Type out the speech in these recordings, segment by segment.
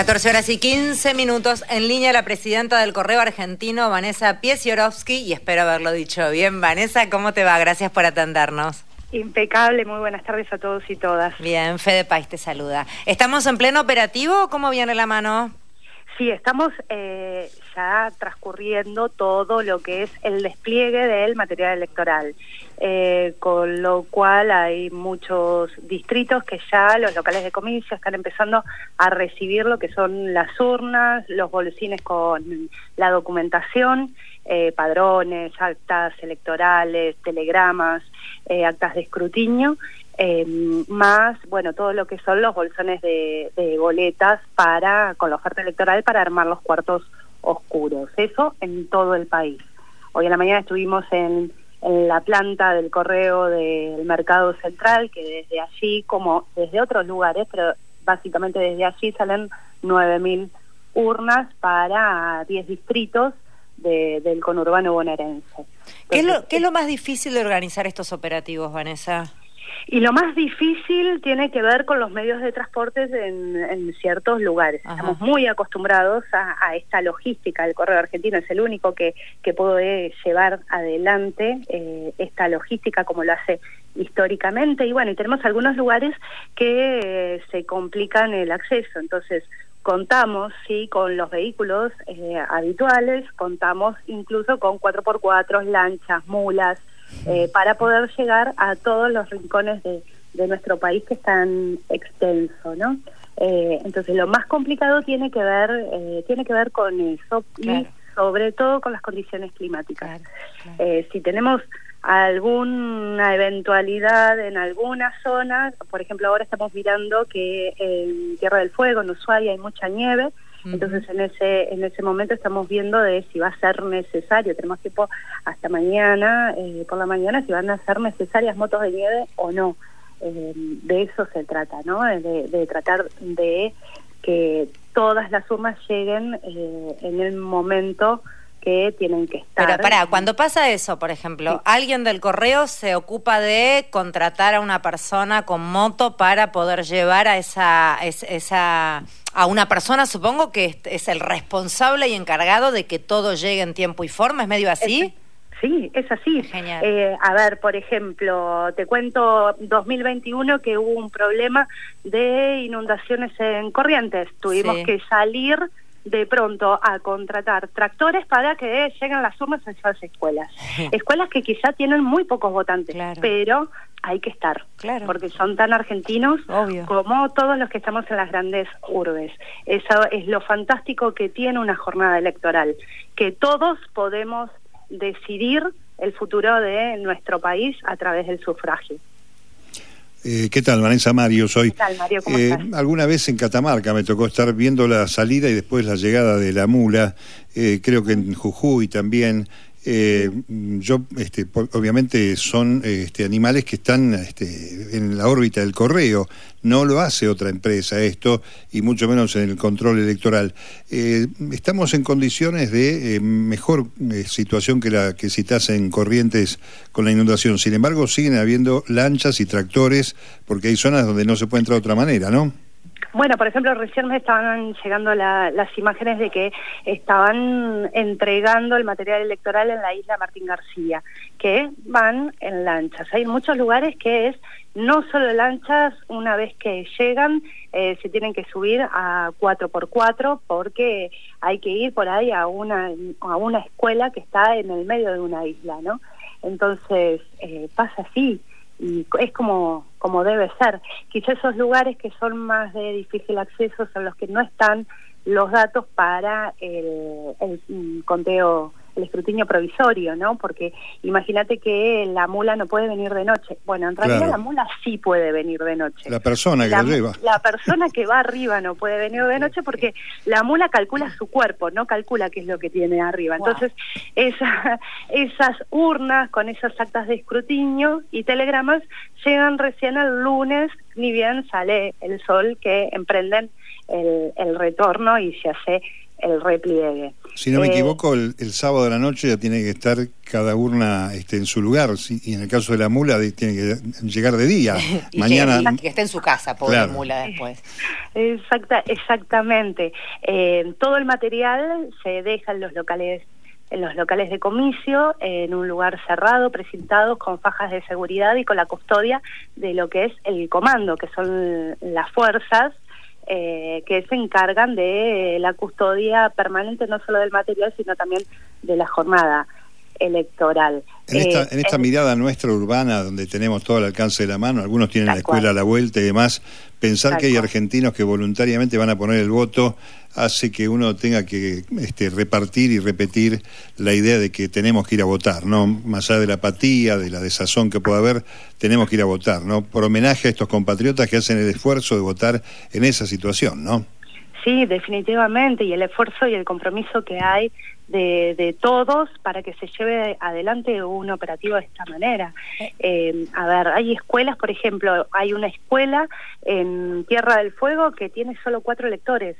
14 horas y 15 minutos. En línea la presidenta del Correo Argentino, Vanessa Piesiorowski, y espero haberlo dicho bien. Vanessa, ¿cómo te va? Gracias por atendernos. Impecable, muy buenas tardes a todos y todas. Bien, Fede País te saluda. ¿Estamos en pleno operativo o cómo viene la mano? Sí, estamos eh, ya transcurriendo todo lo que es el despliegue del material electoral, eh, con lo cual hay muchos distritos que ya los locales de comicio están empezando a recibir lo que son las urnas, los bolsines con la documentación, eh, padrones, actas electorales, telegramas, actas de escrutinio eh, más, bueno, todo lo que son los bolsones de, boletas para, con la oferta electoral para armar los cuartos oscuros. Eso en todo el país. Hoy en la mañana estuvimos en, la planta del correo del Mercado Central, que desde allí, como desde otros lugares, pero básicamente desde allí salen 9.000 urnas para 10 distritos del conurbano bonaerense. ¿Qué es, lo, ¿Qué es lo más difícil de organizar estos operativos, Vanessa? Y lo más difícil tiene que ver con los medios de transporte en, ciertos lugares. Estamos muy acostumbrados a, esta logística. El Correo Argentino es el único que, que puede llevar adelante eh, esta logística como lo hace históricamente. Y bueno, y tenemos algunos lugares que eh, se complican el acceso. Entonces, contamos sí con los vehículos eh, habituales, contamos incluso con 4x4, lanchas, mulas, eh, para poder llegar a todos los rincones de, nuestro país que están extenso, ¿no? Eh, entonces lo más complicado tiene que ver eh, tiene que ver con eso y sobre todo con las condiciones climáticas. si tenemos alguna eventualidad en alguna zona, por ejemplo ahora estamos mirando que en Tierra del Fuego, en Ushuaia hay mucha nieve, entonces en ese en ese momento estamos viendo de si va a ser necesario, tenemos tiempo hasta mañana, eh, por la mañana, si van a ser necesarias motos de nieve o no. Eh, de eso se trata, ¿no? De, tratar de que todas las sumas lleguen eh, en el momento que tienen que estar. Pero para, cuando pasa eso, por ejemplo, alguien del correo se ocupa de contratar a una persona con moto para poder llevar a esa, esa a una persona, supongo que es el responsable y encargado de que todo llegue en tiempo y forma, ¿es medio así? Sí, es así. Genial. Eh, a ver, por ejemplo, te cuento 2021 que hubo un problema de inundaciones en Corrientes. Tuvimos que salir de pronto a contratar tractores para que lleguen las urnas a esas escuelas. escuelas que quizá tienen muy pocos votantes, pero hay que estar, claro. porque son tan argentinos como todos los que estamos en las grandes urbes. Eso es lo fantástico que tiene una jornada electoral, que todos podemos decidir el futuro de nuestro país a través del sufragio. Eh, ¿Qué tal, Vanessa Mario? Soy. eh, Alguna vez en Catamarca me tocó estar viendo la salida y después la llegada de la mula, eh, creo que en Jujuy también. Eh, yo, este, obviamente, son este, animales que están este, en la órbita del correo. No lo hace otra empresa esto, y mucho menos en el control electoral. Eh, estamos en condiciones de eh, mejor situación que la que citas en Corrientes con la inundación. Sin embargo, siguen habiendo lanchas y tractores, porque hay zonas donde no se puede entrar de otra manera, ¿no? Bueno, por ejemplo, recién me estaban llegando las imágenes de que estaban entregando el material electoral en la isla Martín García, que van en lanchas. Hay muchos lugares que es no solo lanchas, una vez que llegan, eh, se tienen que subir a 4x4 porque hay que ir por ahí a una, a una escuela que está en el medio de una isla, ¿no? Entonces, eh, pasa así y es como, como debe ser. Quizá esos lugares que son más de difícil acceso son los que no están los datos para el, el conteo el escrutinio provisorio, ¿no? Porque imagínate que la mula no puede venir de noche. Bueno, en realidad la mula sí puede venir de noche. La persona que la, lleva. La persona que va arriba no puede venir de noche porque la mula calcula su cuerpo, no calcula qué es lo que tiene arriba. Entonces, esa, esas urnas con esas actas de escrutinio y telegramas llegan recién el lunes, ni bien sale el sol que emprenden el, el retorno y se hace el repliegue. Si no me eh, equivoco, el, sábado de la noche ya tiene que estar cada urna este, en su lugar, y en el caso de la mula tiene que llegar de día. Mañana que, esté en su casa, pobre mula después. Exacta, exactamente. Eh, todo el material se deja en los locales en los locales de comicio, en un lugar cerrado, presentados con fajas de seguridad y con la custodia de lo que es el comando, que son las fuerzas eh, que se encargan de la custodia permanente no solo del material, sino también de la jornada electoral. En esta, eh, en esta mirada nuestra urbana, donde tenemos todo el alcance de la mano, algunos tienen la escuela a la vuelta y demás, pensar que hay argentinos que voluntariamente van a poner el voto hace que uno tenga que este, repartir y repetir la idea de que tenemos que ir a votar, ¿no? Más allá de la apatía, de la desazón que pueda haber, tenemos que ir a votar, ¿no? Por homenaje a estos compatriotas que hacen el esfuerzo de votar en esa situación, ¿no? Sí, definitivamente, y el esfuerzo y el compromiso que hay de, todos para que se lleve adelante un operativo de esta manera. Eh, a ver, hay escuelas, por ejemplo, hay una escuela en Tierra del Fuego que tiene solo cuatro lectores.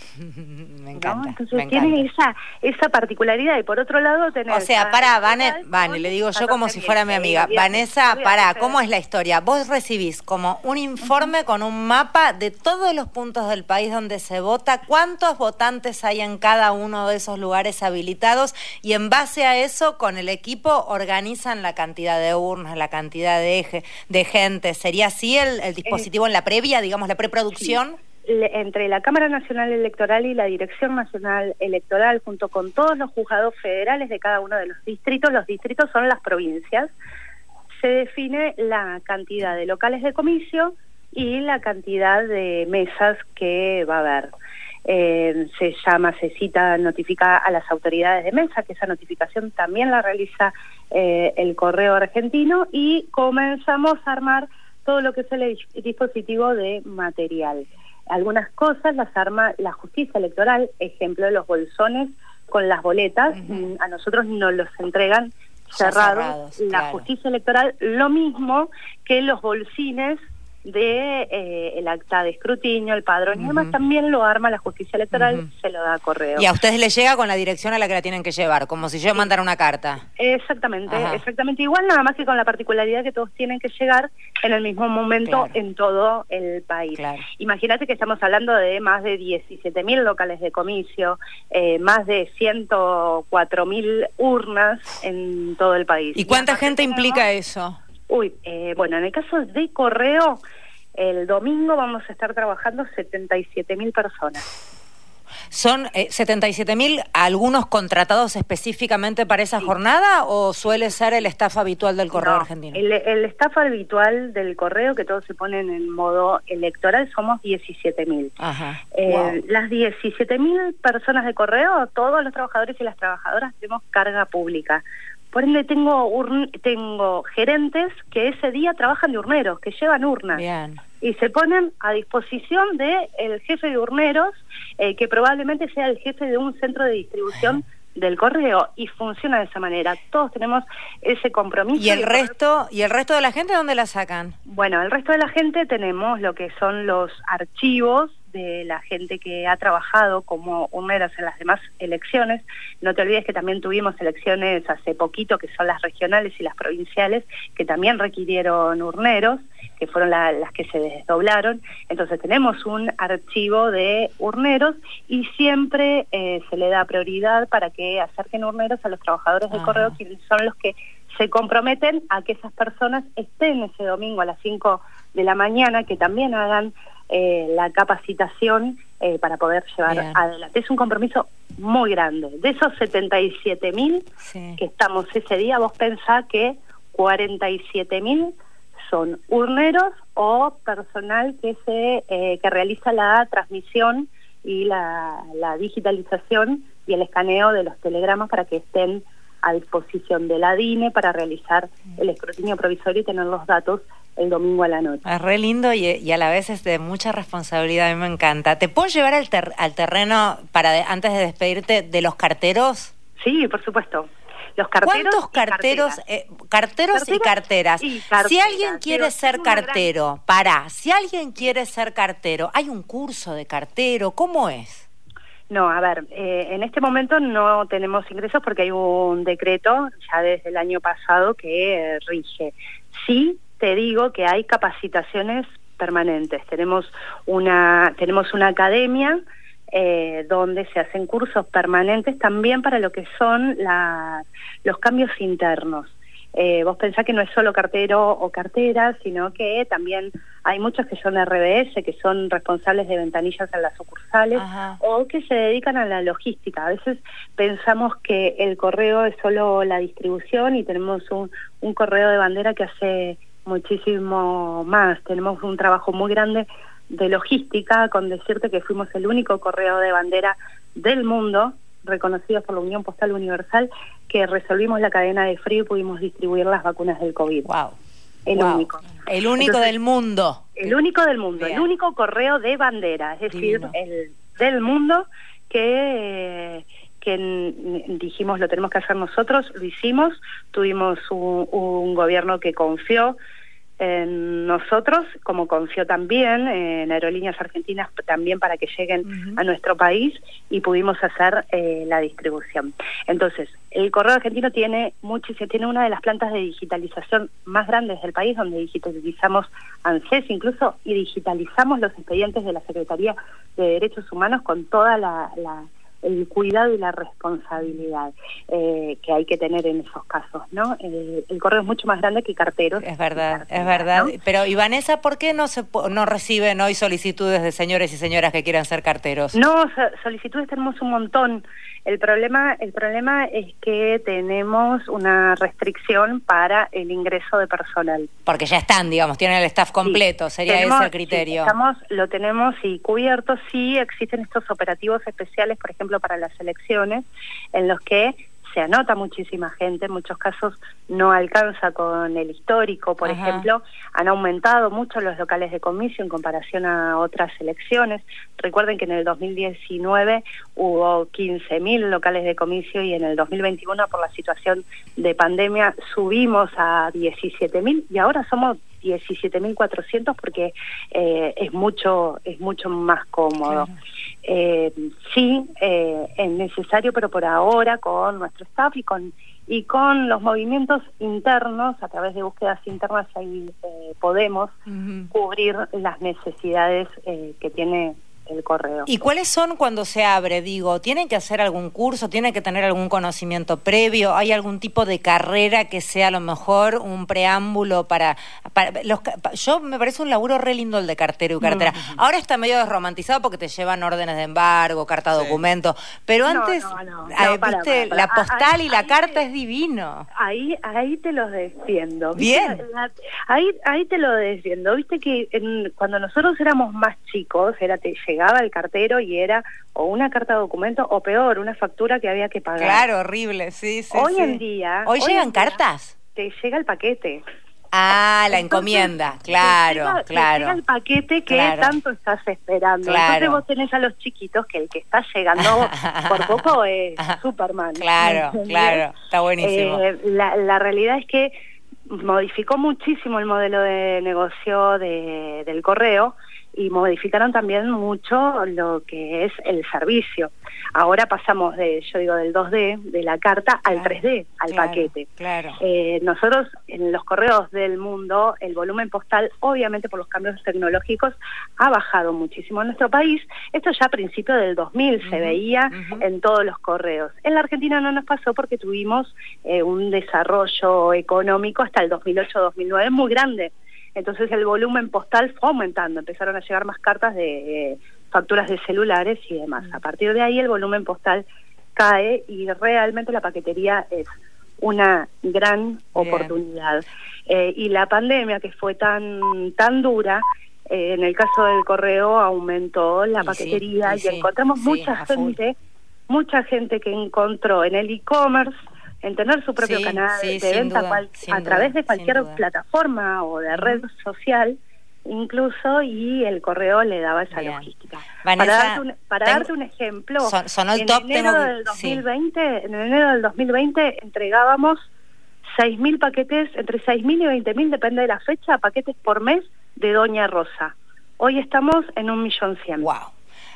me encanta. Entonces tiene esa, esa particularidad y por otro lado tener... O sea, para, Vane, le digo yo como si fuera mi amiga. Vanessa, para, ¿cómo es la historia? Vos recibís como un informe con un mapa de todos los puntos del país donde se vota, cuántos votantes hay en cada uno de esos lugares habilitados y en base a eso con el equipo organizan la cantidad de urnas, la cantidad de, de gente. ¿Sería así el, el dispositivo en la previa, digamos, la preproducción? Entre la Cámara Nacional Electoral y la Dirección Nacional Electoral, junto con todos los juzgados federales de cada uno de los distritos, los distritos son las provincias, se define la cantidad de locales de comicio y la cantidad de mesas que va a haber. Eh, se llama, se cita, notifica a las autoridades de mesa, que esa notificación también la realiza eh, el correo argentino y comenzamos a armar todo lo que es el dispositivo de material. Algunas cosas las arma la justicia electoral, ejemplo de los bolsones con las boletas, a nosotros nos los entregan cerrados. la justicia electoral, lo mismo que los bolsines de eh, el acta de escrutinio, el padrón y demás, también lo arma la justicia electoral, se lo da a correo. Y a ustedes les llega con la dirección a la que la tienen que llevar, como si yo mandara una carta. Exactamente, exactamente igual, nada más que con la particularidad que todos tienen que llegar en el mismo momento en todo el país. Imagínate que estamos hablando de más de 17 mil locales de comicio, eh, más de 104 mil urnas en todo el país. ¿Y cuánta gente implica eso? Uy, eh, bueno, en el caso de correo, el domingo vamos a estar trabajando 77 mil personas. ¿Son eh, 77 mil algunos contratados específicamente para esa jornada o suele ser el staff habitual del correo argentino? El, el, staff habitual del correo, que todos se ponen en modo electoral, somos 17 mil. Eh, Las 17 mil personas de correo, todos los trabajadores y las trabajadoras tenemos carga pública. Por ende, tengo, tengo gerentes que ese día trabajan de urneros, que llevan urnas. Y se ponen a disposición del el jefe de urneros, eh, que probablemente sea el jefe de un centro de distribución del correo y funciona de esa manera. Todos tenemos ese compromiso. ¿Y el resto y el resto de la gente dónde la sacan? Bueno, el resto de la gente tenemos lo que son los archivos de la gente que ha trabajado como urneras en las demás elecciones. No te olvides que también tuvimos elecciones hace poquito, que son las regionales y las provinciales, que también requirieron urneros, que fueron las que se desdoblaron. Entonces tenemos un archivo de urneros y siempre eh, se le da prioridad para que acerquen urneros a los trabajadores del correo, que son los que se comprometen a que esas personas estén ese domingo a las 5 de la mañana, que también hagan eh, la capacitación eh, para poder llevar adelante. Es un compromiso muy grande. De esos 77 mil que estamos ese día, vos pensás que 47 mil son urneros o personal que se eh, que realiza la transmisión y la, la digitalización y el escaneo de los telegramas para que estén a disposición de la DINE para realizar el escrutinio provisorio y tener los datos el domingo a la noche. Es re lindo y, a la vez es de mucha responsabilidad, a mí me encanta. ¿Te puedo llevar al, al terreno para antes de despedirte de los carteros? Sí, por supuesto. Los carteros ¿Cuántos carteros, eh, carteros y carteras? si alguien quiere ser cartero, para, si alguien quiere ser cartero, ¿hay un curso de cartero? ¿Cómo es? No, a ver, eh, en este momento no tenemos ingresos porque hay un decreto ya desde el año pasado que rige. Sí, te digo que hay capacitaciones permanentes. Tenemos una, tenemos una academia eh, donde se hacen cursos permanentes también para lo que son los cambios internos. Eh, vos pensás que no es solo cartero o cartera, sino que también hay muchos que son RBS, que son responsables de ventanillas en las sucursales, o que se dedican a la logística. A veces pensamos que el correo es solo la distribución y tenemos un, un correo de bandera que hace muchísimo más. Tenemos un trabajo muy grande de logística, con decirte que fuimos el único correo de bandera del mundo reconocidos por la Unión Postal Universal, que resolvimos la cadena de frío y pudimos distribuir las vacunas del COVID. Wow. El único. El único del mundo. El único del mundo, el único correo de bandera, es decir, el del mundo que que dijimos lo tenemos que hacer nosotros, lo hicimos, tuvimos un gobierno que confió en nosotros, como confío también en Aerolíneas Argentinas también para que lleguen a nuestro país y pudimos hacer eh, la distribución. Entonces, el Correo Argentino tiene tiene una de las plantas de digitalización más grandes del país, donde digitalizamos ANSES incluso y digitalizamos los expedientes de la Secretaría de Derechos Humanos con toda la el cuidado y la responsabilidad eh, que hay que tener en esos casos, ¿no? Eh, el correo es mucho más grande que carteros. Es verdad, es verdad. Pero, ¿y Vanessa, por qué no, se, no reciben hoy solicitudes de señores y señoras que quieran ser carteros? No, solicitudes tenemos un montón. El problema, el problema es que tenemos una restricción para el ingreso de personal. Porque ya están, digamos, tienen el staff completo, sería ese el criterio. estamos, lo tenemos y cubierto, sí existen estos operativos especiales, por ejemplo, para las elecciones, en los que se anota muchísima gente, en muchos casos no alcanza con el histórico, por ejemplo, han aumentado mucho los locales de comicio en comparación a otras elecciones. Recuerden que en el 2019 hubo 15.000 locales de comicio y en el 2021 por la situación de pandemia subimos a 17.000 y ahora somos 17.400 porque eh, es mucho es mucho más cómodo. Eh, sí, eh, es necesario, pero por ahora con nuestro staff y con y con los movimientos internos, a través de búsquedas internas, ahí eh, podemos cubrir las necesidades que tiene el correo. ¿Y cuáles son cuando se abre? Digo, ¿tienen que hacer algún curso? ¿Tienen que tener algún conocimiento previo? ¿Hay algún tipo de carrera que sea a lo mejor un preámbulo para... para los, yo me parece un laburo re lindo el de cartero y cartera. Ahora está medio desromantizado porque te llevan órdenes de embargo, carta documento, pero antes, viste, la postal y la carta es divino. Ahí ahí te los defiendo. Bien. ahí, ahí te lo defiendo. Viste que cuando nosotros éramos más chicos, era te llegaba el cartero y era o una carta de documento o peor, una factura que había que pagar. Claro, horrible, sí, sí. Hoy en día... ¿Hoy, llegan cartas? Te llega el paquete. Ah, la encomienda, claro, claro. llega el paquete que tanto estás esperando. Entonces vos tenés a los chiquitos que el que está llegando por poco es Superman. Claro, claro, está buenísimo. Eh, la, la realidad es que modificó muchísimo el modelo de negocio de, del correo y modificaron también mucho lo que es el servicio. Ahora pasamos de, yo digo, del 2D, de la carta, al 3D, al paquete. Claro. Eh, nosotros, en los correos del mundo, el volumen postal, obviamente por los cambios tecnológicos, ha bajado muchísimo en nuestro país. Esto ya a principios del 2000 se veía en todos los correos. En la Argentina no nos pasó porque tuvimos eh, un desarrollo económico hasta el 2008-2009 muy grande entonces el volumen postal fue aumentando, empezaron a llegar más cartas de facturas de celulares y demás. A partir de ahí el volumen postal cae y realmente la paquetería es una gran oportunidad. Eh, y la pandemia que fue tan, tan dura, eh, en el caso del correo aumentó la paquetería y, encontramos mucha gente, mucha gente que encontró en el e-commerce en tener su propio canal de venta a través de cualquier plataforma o de red social incluso y el correo le daba esa logística. para darte un, para darte un ejemplo, en enero del 2020, en enero del 2020 entregábamos 6.000 paquetes, entre 6.000 y 20.000, depende de la fecha, paquetes por mes de Doña Rosa. Hoy estamos en un millón cien. Wow.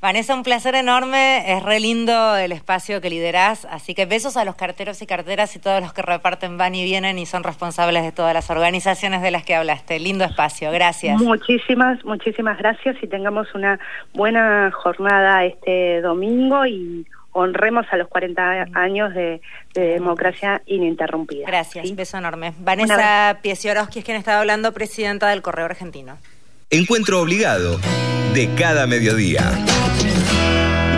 Vanessa, un placer enorme, es re lindo el espacio que liderás, así que besos a los carteros y carteras y todos los que reparten van y vienen y son responsables de todas las organizaciones de las que hablaste. Lindo espacio, gracias. Muchísimas, muchísimas gracias y tengamos una buena jornada este domingo y honremos a los 40 años de, democracia ininterrumpida. Gracias, beso enorme. Vanessa Piesiorowski es quien estaba hablando, presidenta del Correo Argentino. Encuentro obligado de cada mediodía.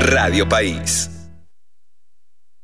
Radio País.